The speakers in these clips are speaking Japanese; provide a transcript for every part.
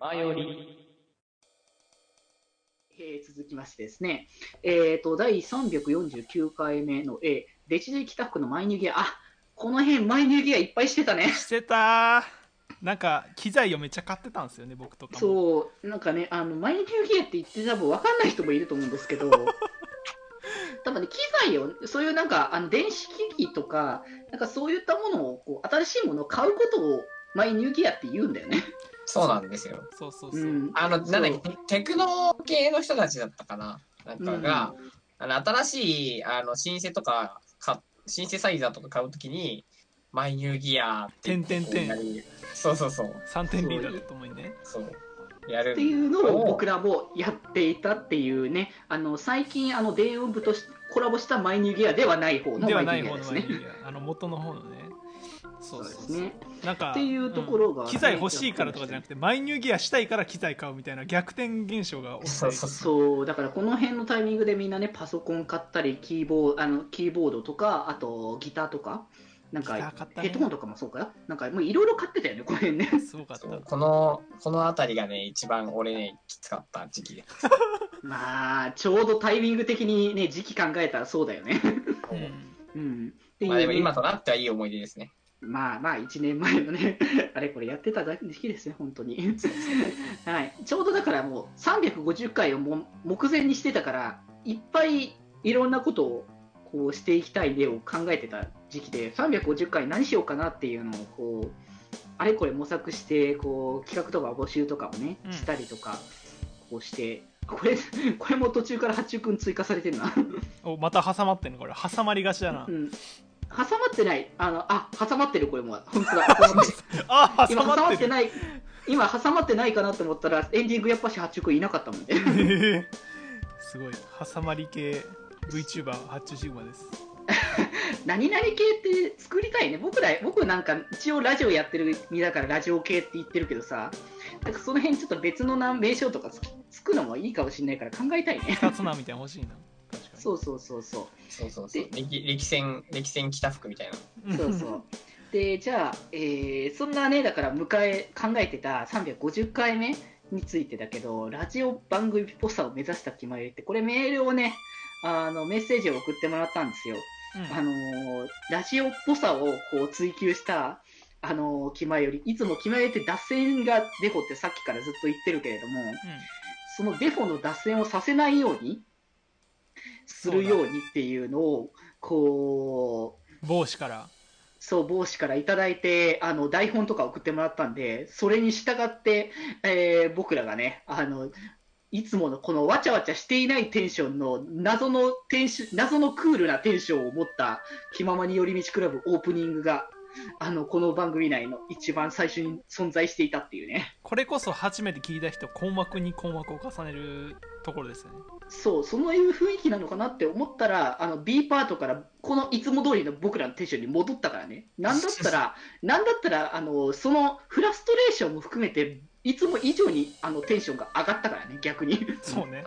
前より。えー続きましてですね、えー、と第349回目の A、デジデジ北区のマイニューギア、あこの辺、マイニューギアいっぱいしてたね。してたなんか機材をめっちゃ買ってたんですよね僕とかもそう、なんかね、あのマイニューギアって言って多分分かんない人もいると思うんですけど、多分ね、機材を、そういうなんか、あの電子機器とか、なんかそういったものをこう、新しいものを買うことをマイニューギアって言うんだよね。そうなんですよ。そうそうそう、うん、あの、なんだっけ、テクノ系の人たちだったかな。なんかが、あの新しいあのシンセとかか、シンセサイザーとか買うときに、マイニューギアって点々点やるそうそうそう。3点リーダーだと思いね。そう。やる。っていうのを僕らもやっていたっていうね、あの最近、あの電音部としコラボしたマイニューギアではない方のではマイない方のニューギア。ですね。あの元の方のねそうそうそうね。なんかっていうところがうん機材欲しいからとかじゃなくてマイニューギアしたいから機材買うみたいな逆転現象が起きてそうそうそう。そうだからこの辺のタイミングでみんなねパソコン買ったりキーボーあのキーボードとかあとギターとかなんかねヘッドホンとかもそうかよなんかもういろいろ買ってたよねこの辺ね すごかったそうこの、このあたりがね、一番俺ね、きつかった時期で。まあちょうどタイミング的にね時期考えたらそうだよねうん うんっていうまあでもね今となってはいい思い出ですね。まあまあ1年前のね あれこれやってた時期ですね本当に。はい。ちょうどだからもう350回をも目前にしてたからいっぱいいろんなことをこうしていきたい例を考えてた時期で350回何しようかなっていうのをこうあれこれ模索してこう企画とか募集とかをねうん。したりとかこうして、これこれも途中から八中君追加されてるな。おまた挟まってんのこれ。挟まりがちだな。うん挟まってない。あのあ挟まってるこれも。本当だ。挟まってる。あ挟今挟まってる。まってない。今挟まってないかなと思ったらエンディングやっぱし八中君いなかったもんね。すごい。挟まり系 VTuber 発注シグマです。何々系って作りたいね。僕ら僕なんか一応ラジオやってる身だからラジオ系って言ってるけどさ。なんかその辺ちょっと別のな名称とかつつくのもいいかもしれないから考えたいね。二つなみたいなの欲しいなそうそうそうそうそうそうそうで。力力戦、力戦着た服みたいな。そうそう。で、じゃあ、えーそんなね、だから迎え、考えてた350回目についてだけど、ラジオ番組っぽさを目指した決まりって、これメールをね、あの、メッセージを送ってもらったんですよ。うんあのーラジオっぽさをこう追求した、あのー、気前より、いつも気前よりって脱線がデフォってさっきからずっと言ってるけれども、そのデフォの脱線をさせないようにするようにっていうのを、こう、帽子からそう、帽子からいただいて、あの、台本とか送ってもらったんで、それに従って、えー僕らがね、あの、いつものこのわちゃわちゃしていないテンションの謎のテンシ、謎のクールなテンションを持った気ままに寄り道クラブオープニングが、あの、この番組内の一番最初に存在していたっていうね。これこそ初めて聞いた人困惑に困惑を重ねるところですよねそう、そういう雰囲気なのかなって思ったら、あの B パートからこのいつも通りの僕らのテンションに戻ったからね。なんだったら、なんだったら、あの、そのフラストレーションも含めて、いつも以上にあのテンションが上がったからね、逆に。そうね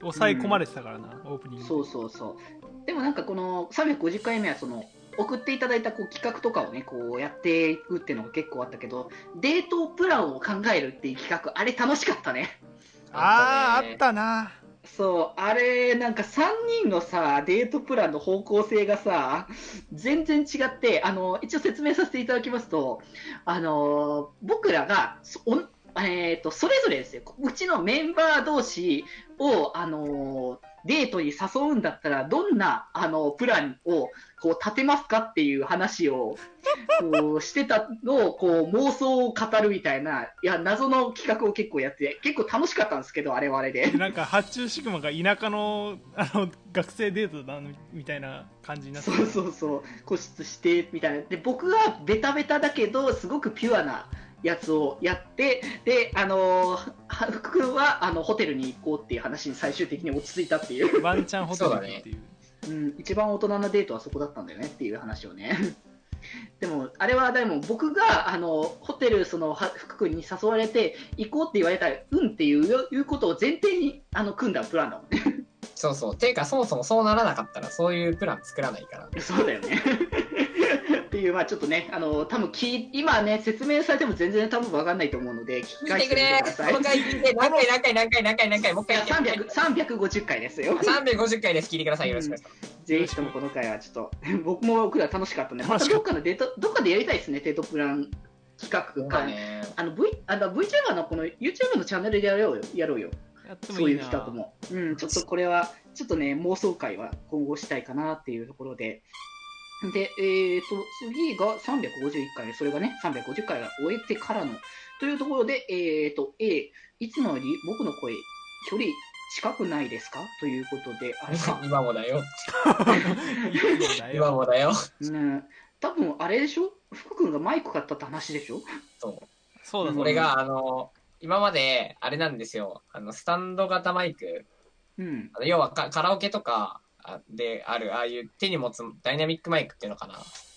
抑え込まれてたからな、オープニングそうそうそう。でもなんかこの350回目はその、送っていただいたこう企画とかをね、こうやっていくっていうのが結構あったけど、デートプランを考えるっていう企画、あれ楽しかったね。あーあねったなそう、あれ、なんか3人のさ、デートプランの方向性がさ、全然違って、あの、一応説明させていただきますと、あの、僕らが、そおんえーと、それぞれですよ、うちのメンバー同士を、あの、デートに誘うんだったら、どんな、あの、プランを、こう、立てますかっていう話を、こう、してたのを、こう、妄想を語るみたいな、いや、謎の企画を結構やって、結構楽しかったんですけど、あれはあれで。でなんか発注シグマが田舎のあの学生デートだみたいな感じになってそうそうそう、固執してみたいな。で、僕はベタベタだけど、すごくピュアなやつをやって、で、あのーは福君はあのホテルに行こうっていう話に最終的に落ち着いたっていう、ワンチャンホテルにっていううん、一番大人なデートはそこだったんだよねっていう話をね。でも、あれはでも僕があのホテル、そのは福君に誘われて行こうって言われたら、うんっていういうことを前提にあの組んだプランだもんね。そうそう。ていうか、そもそもそうならなかったら、そういうプラン作らないから。そうだよね。っていう、まあちょっとね、あの、多分聞い今ね、説明されても全然多分わかんないと思うので、聞き聞い返してくれてください。この回聞いて、何回何回何回何回何回、もう一回やって300 350回ですよ。350回です。聞いてください。よろしくお願いします。ぜひともこの回はちょっと、僕も僕ら楽しかったね。またどっかのデート、どっかでやりたいですね、デートプラン企画そうだね。あの V、あの VTuber のこの YouTube のチャンネルでやろうよ、やろうよ。そういう企画も。うん、ちょっとこれは、ちょっとね、妄想会は今後したいかなっていうところで。で、えーと、次が351回、それがね、350回が終えてからの、というところで、えーと、A、いつもより僕の声、距離近くないですか？ということで、あれか、今もだよ。今もだよ。ね、多分あれでしょ？福君がマイク買ったって話でしょ？そう。そうだそうだこれが、あの、今まで、あれなんですよ。あの、スタンド型マイク。うん。あの要はカカラオケとかあである、ああいう手に持つダイナミックマイクっていうのかな？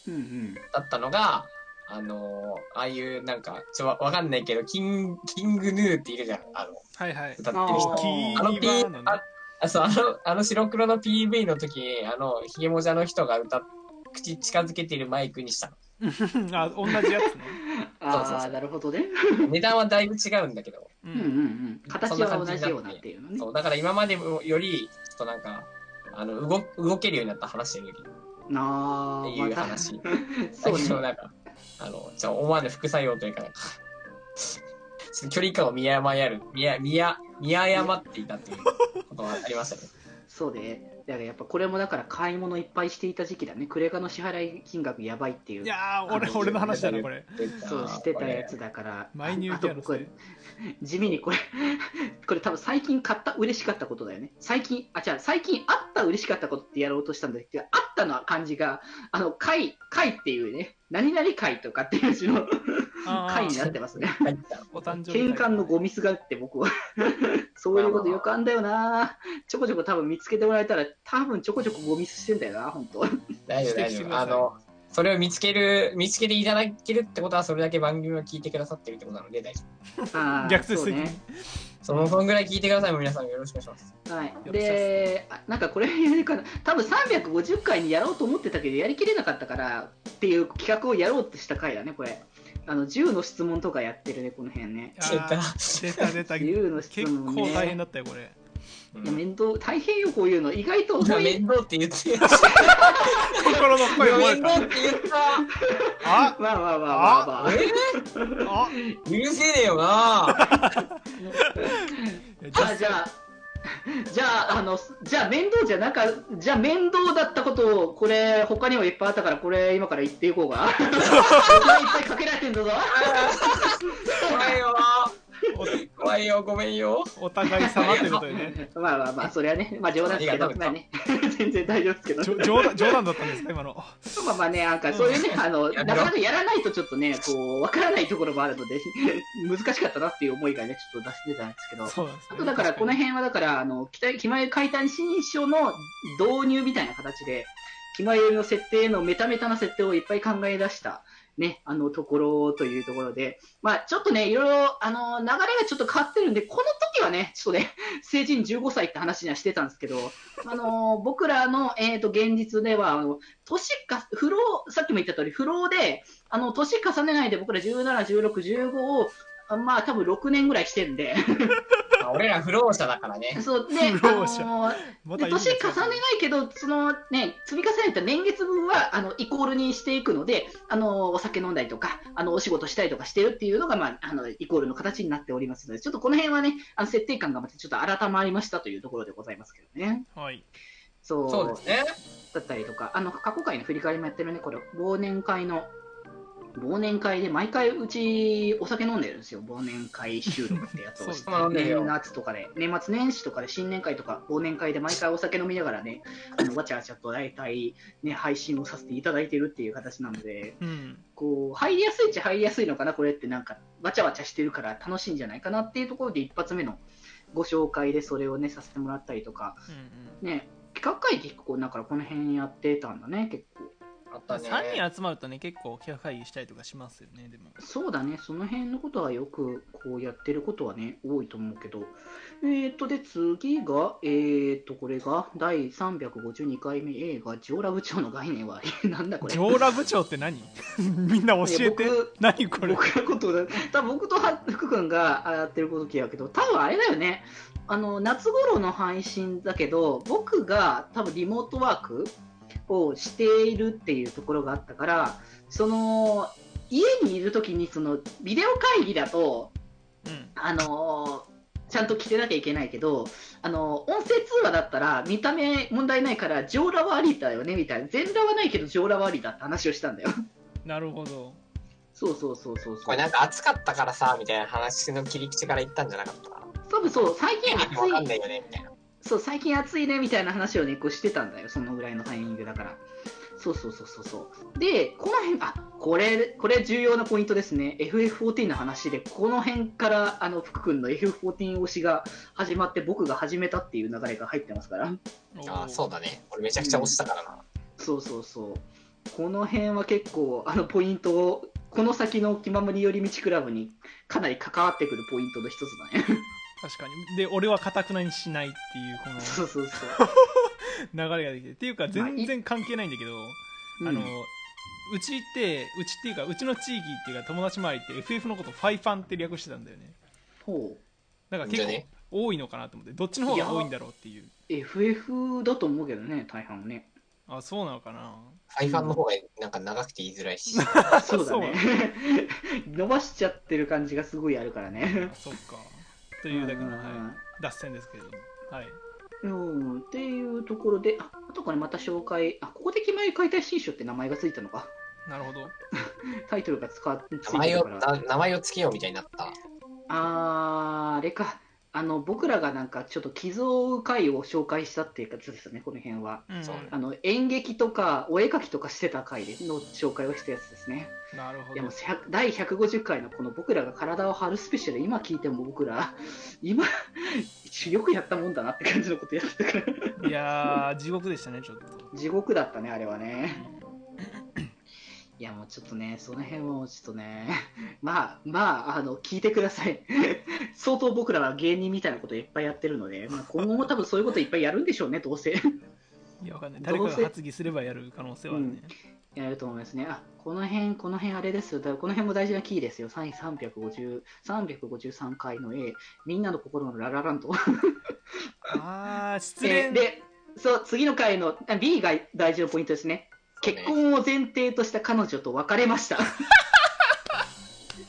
うんうん。だったのが、あのああいうなんか、ちょ、わわかんないけど、キン、キングヌーっているじゃん。あの、はいはい歌ってる人。あのねああそうあの、あの白黒の PV の時に、あの、ヒゲモジャの人が歌っ、口近づけているマイクにした あ同じやつね あそうそうそうあ、なるほどね。の。値段はだいぶ違うんだけど。ううんうんうん。形は同じようなっていうのね。そう、だから今までより、ちょっとなんか、あの、動、動けるようになった話より、っなあ、ていう話。そうね。なんか、あの、じゃあ思わぬ副作用というか、なんか、距離感を見誤る、見や、見や、見誤っていたっていうことがありましたね。そうで、だからやっぱこれもだから買い物いっぱいしていた時期だね。クレカの支払い金額やばいっていうい。やー俺俺の話だなこれそうしてたやつだから。マイニューあと僕地味にこれ、これ多分最近買った嬉しかったことだよね。最近、あ、じゃあ最近あった嬉しかったことってやろうとしたんだけど、あったの漢字が、あの、会、会っていうね、何々会とかっていう字の会になってますね。入った。お誕生日喧嘩のゴミすがって僕は そういうことよくあんだよなちょこちょこ多分見つけてもらえたら多分ちょこちょこゴミしてんだよな本当大丈夫、大丈夫。あの、それを見つける、見つけていただけるってことは、それだけ番組を聞いてくださってるってことなので、大丈夫。逆説的に、その、そのぐらい聞いてください、皆さんよろしくお願いします。はい、であなんかこれやるかな多分350回にやろうと思ってたけどやりきれなかったからっていう企画をやろうとした回だねこれ。あの10の質問とかやってるねこの辺ね。出た。出た10 の質結問ね。構大変だったよこれ。うんいや面倒大変よこういうの。意外と面倒って言って、心の声面倒って言った。あまあまあまあまあまあ。え？あ？許せねえよな。あじゃあ、じゃあ、あの、じゃあ面倒じゃなか、じゃあ面倒だったことを、これ、他にもいっぱいあったから、これ、今から言っていこうか。いっぱいかけられてんだぞ。怖いよ怖いよ、ごめんよ。お互い様ということでね。まあまあまあ、それはね、まあ冗談ですけど、まあね、全然大丈夫ですけど。冗談冗談だったんですか今の。まあまあね、なんかそういうね、あの、なかなかやらないとちょっとね、こう、わからないところもあるので、難しかったなっていう思いがね、ちょっと出してたんですけど。そうなんですね。あとだから、この辺はだから、あの、気気前解体新書の導入みたいな形で、気前の設定のメタメタな設定をいっぱい考え出した、ね、あのところというところで、まあちょっとね、いろいろ、あの、流れがちょっと変わってるんで、この時はね、ちょっとね、成人15歳って話にはしてたんですけど、あの、僕らの、えっ、と、現実では、あの、年か、不老、さっきも言った通り、不老で、あの、年重ねないで僕ら17、16、15を、まあ多分6年ぐらいしてるんで、まあ俺ら不老者だからね。そう、で、不老者あのーまで年重ねないけど、そのね、積み重ねた年月分はあのイコールにしていくので、あのお酒飲んだりとか、あのお仕事したりとかしてるっていうのが、まあ、あのイコールの形になっておりますので、ちょっとこの辺はね、あの設定感がまたちょっと改まりましたというところでございますけどね。はいそうそうですね。だったりとか、あの過去回の振り返りもやってるね、これ、忘年会の。忘年会で毎回うちお酒飲んでるんですよ、忘年会収録ってやつを。して年末とかで、年末年始とかで新年会とか忘年会で毎回お酒飲みながらね、あのわちゃわちゃと大体、ね、配信をさせていただいてるっていう形なので、うん。こう入りやすいっちゃ入りやすいのかな、これってなんかわちゃわちゃしてるから楽しいんじゃないかなっていうところで一発目のご紹介でそれをねさせてもらったりとか、うんね、企画会ってこう、だからこの辺やってたんだね、結構。あったね。3人集まるとね結構企画会議したりとかしますよねでも。そうだね、その辺のことはよくこうやってることはね、多いと思うけど。えっ、と、で、次が、えっ、と、これが第352回目映画、ジョーラ部長の概念は、なんだこれ。上羅部長って何？みんな教えて。何これ？僕のことだ、多分僕とは福君がやってることやけど、多分あれだよね、あの夏頃の配信だけど、僕が多分リモートワークをしているっていうところがあったから、その家にいるときにそのビデオ会議だと、うんあのちゃんと着てなきゃいけないけど、あの音声通話だったら見た目問題ないから、上裸はありだよねみたいな、全裸はないけど上裸はありだって話をしたんだよ。なるほどそうそうそうそうそう。これなんか暑かったからさ、みたいな話の切り口から言ったんじゃなかったか多分そう、最近な。暑わかんい、ないよね、みたいな。そう、最近暑いねみたいな話をね、こうしてたんだよ、そのぐらいのタイミングだから。そうそうそうそうそう。で、この辺、あ、これ、これ重要なポイントですね。FF14 の話で、この辺から、あの、福君の FF14 推しが始まって、僕が始めたっていう流れが入ってますから。あそうだね。俺めちゃくちゃ押したからな。そうそうそう。この辺は結構、あの、ポイントを、この先の気ままに寄り道クラブにかなり関わってくるポイントの一つだね。確かにで俺はかたくなにしないっていうこそうそうそう。の 流れができてっていうか全然関係ないんだけど、うんあのうちってうちっていうかうちの地域っていうか友達周りって FF のことファイファンって略してたんだよねほう。だから結構多いのかなと思ってどっちの方が多いんだろうっていう FF だと思うけどね、大半はね。あそうなのかなファイファンの方がなんか長くて言いづらいし。そうだね。伸ばしちゃってる感じがすごいあるからねあ。そっかというだけの、うんはい、脱線ですけれどもはいうん、っていうところで、ああとこれまた紹介、あ、ここで決まり解体新書って名前がついたのか。なるほど タイトルが使っつい名前をてるから。な名前をつけようみたいになった。あー、あれか。あの、僕らがなんかちょっと寄贈会を紹介したっていうやつですよね、この辺は。うんそうあの、演劇とかお絵描きとかしてた回での紹介をしたやつですね。なるほどいやもう100第150回のこの僕らが体を張るスペシャル、今聞いても僕ら、今、よくやったもんだなって感じのことやってたから、いやー地獄でしたねちょっと地獄だったね、あれはね。いやもうちょっとね、その辺もちょっとね、まあまあ、あの、聞いてください。相当僕らは芸人みたいなこといっぱいやってるので、まあ、今後も多分そういうこといっぱいやるんでしょうね、どうせ。いやわかんない誰かが発議すればやる可能性はあるね、やると思いますね。あ、この辺、この辺あれですよ。だからこの辺も大事なキーですよ。3 350 353回の A、みんなの心のララランド。ああ失恋 えーで、そう、次の回のあ B が大事なポイントですね。結婚を前提とした彼女と別れました。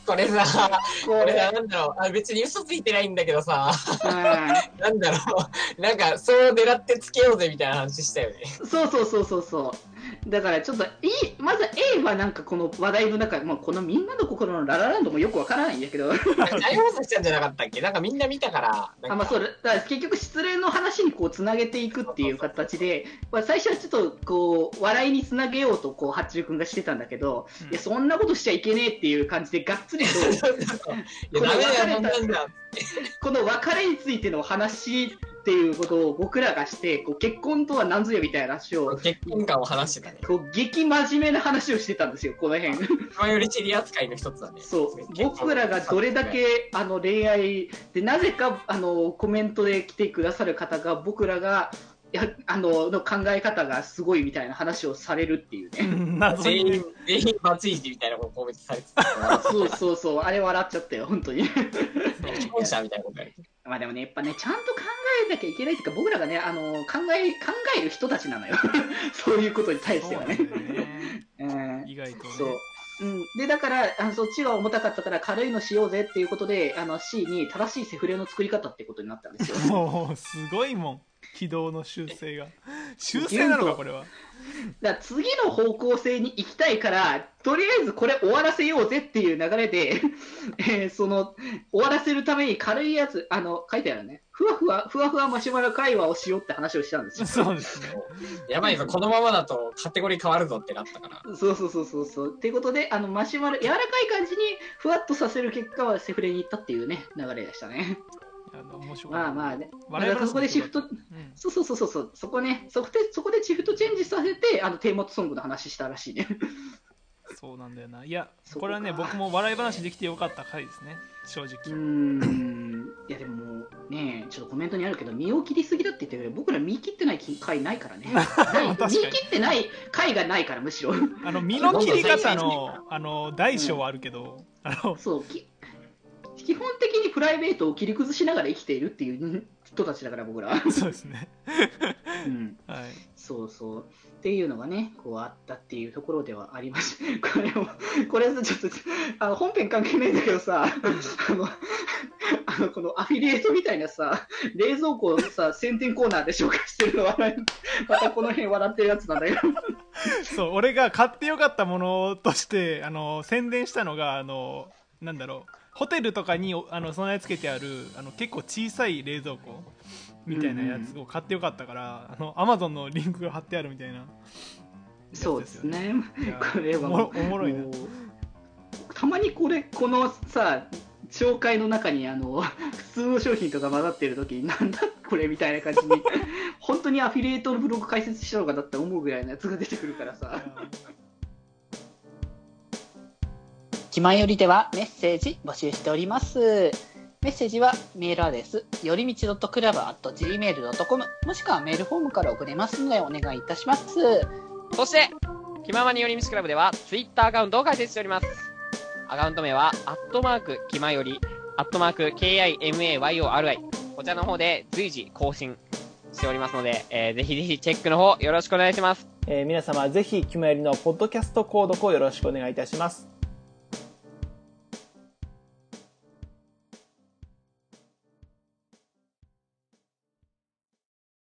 これさ、ここれれ、さなんだろうあ別に嘘ついてないんだけどさ、うなんだろう、なんかそう狙ってつけようぜみたいな話したよね。ん、そうそうそうそうそう。だからちょっと、いいまず A はなんかこの話題の中で、もうこのみんなの心のララランドもよくわからないんだけど、なんか大放送したんじゃなかったっけ？なんかみんな見たから。あまあ、そうだだから結局失恋の話にこうつなげていくっていう形で、まあ、最初はちょっとこう笑いにつなげようとこう八中君がしてたんだけど、うんいやそんなことしちゃいけねえっていう感じでがっつりと。この別れについての話っていうことを僕らがしてこう結婚とは何ぞやみたいな話を結婚観を話してたね。こう激真面目な話をしてたんですよこの辺。今よりチェリ扱いの一つだね。そう僕らがどれだけあの恋愛でなぜかあのコメントで来てくださる方が僕らがいやあのの考え方がすごいみたいな話をされるっていうね。謎にね全員、全員バツイチみたいなことコメントされてた。そうそうそうあれ笑っちゃったよ本当に。既婚者みたいなことやる。まあでもねやっぱねちゃんと考えなきゃいけないっていうか僕らがねあの考え考える人たちなのよ。そういうことに対してはね。意外とね。そう。うん、でだからあのそっちが重たかったから軽いのしようぜっていうことであの C に正しいセフレの作り方ってことになったんですよ。もうすごいもん。軌道の修正が。修正なのかこれは だ次の方向性に行きたいからとりあえずこれ終わらせようぜっていう流れで、えーその終わらせるために軽いやつあの書いてあるねふわふわふわふわマシュマロ会話をしようって話をしたんですよ。そうですねやばいぞ、このままだとカテゴリー変わるぞってなったから。そうそうそうそうそう。っていうことで、あのマシュマロ、柔らかい感じにふわっとさせる結果はセフレに行ったっていうね、流れでしたね。あの面白かったまあまあね、まあそこでシフト、うん。そうそうそうそう、そこね、そこでそこでシフトチェンジさせて、あのテーマソングの話したらしいね。そうなんだよな。いやそこれはね僕も笑い話できてよかった回ですね。正直、うーん、いやでもね、ちょっとコメントにあるけど、身を切りすぎだって言ってるけど、僕ら見切ってない回ないからね。見切ってない回がないから、むしろ。あの身の切り方のあの大小はあるけど、あのそうき基本的にプライベートを切り崩しながら生きているっていう人たちだから、僕ら。そうですねうんはいそうそう。っていうのがね、こうあったっていうところではありました。これも、これちょっと、あの本編関係ないんだけどさ、あの、あのこのアフィリエイトみたいなさ、冷蔵庫をさ、宣伝コーナーで紹介してるのは、またこの辺笑ってるやつなんだけど。そう俺が買ってよかったものとしてあの宣伝したのがあのなんだろうホテルとかにおあの備え付けてあるあの結構小さい冷蔵庫みたいなやつを買ってよかったから、あのアマゾンのリンクが貼ってあるみたいなそうですね。これはおもろいな。たまにこれ、このさ、紹介の中にあの普通の商品とか混ざってる時になんだこれみたいな感じに 本当にアフィリエイトのブログ解説したのかだって思うぐらいのやつが出てくるからさ気前よりではメッセージ募集しておりますメッセージはメールアドレスよりみち .club.gmail.com もしくはメールフォームから送れますのでお願いいたしますそして、気ままに寄り道クラブでは、ツイッターアカウントを開設しております。アカウント名は、アットマーク、気まより、アットマーク、KIMAYORI。こちらの方で随時更新しておりますので、えーぜひぜひチェックの方よろしくお願いします。えー皆様ぜひ、キムエリのポッドキャスト購読をよろしくお願いいたします。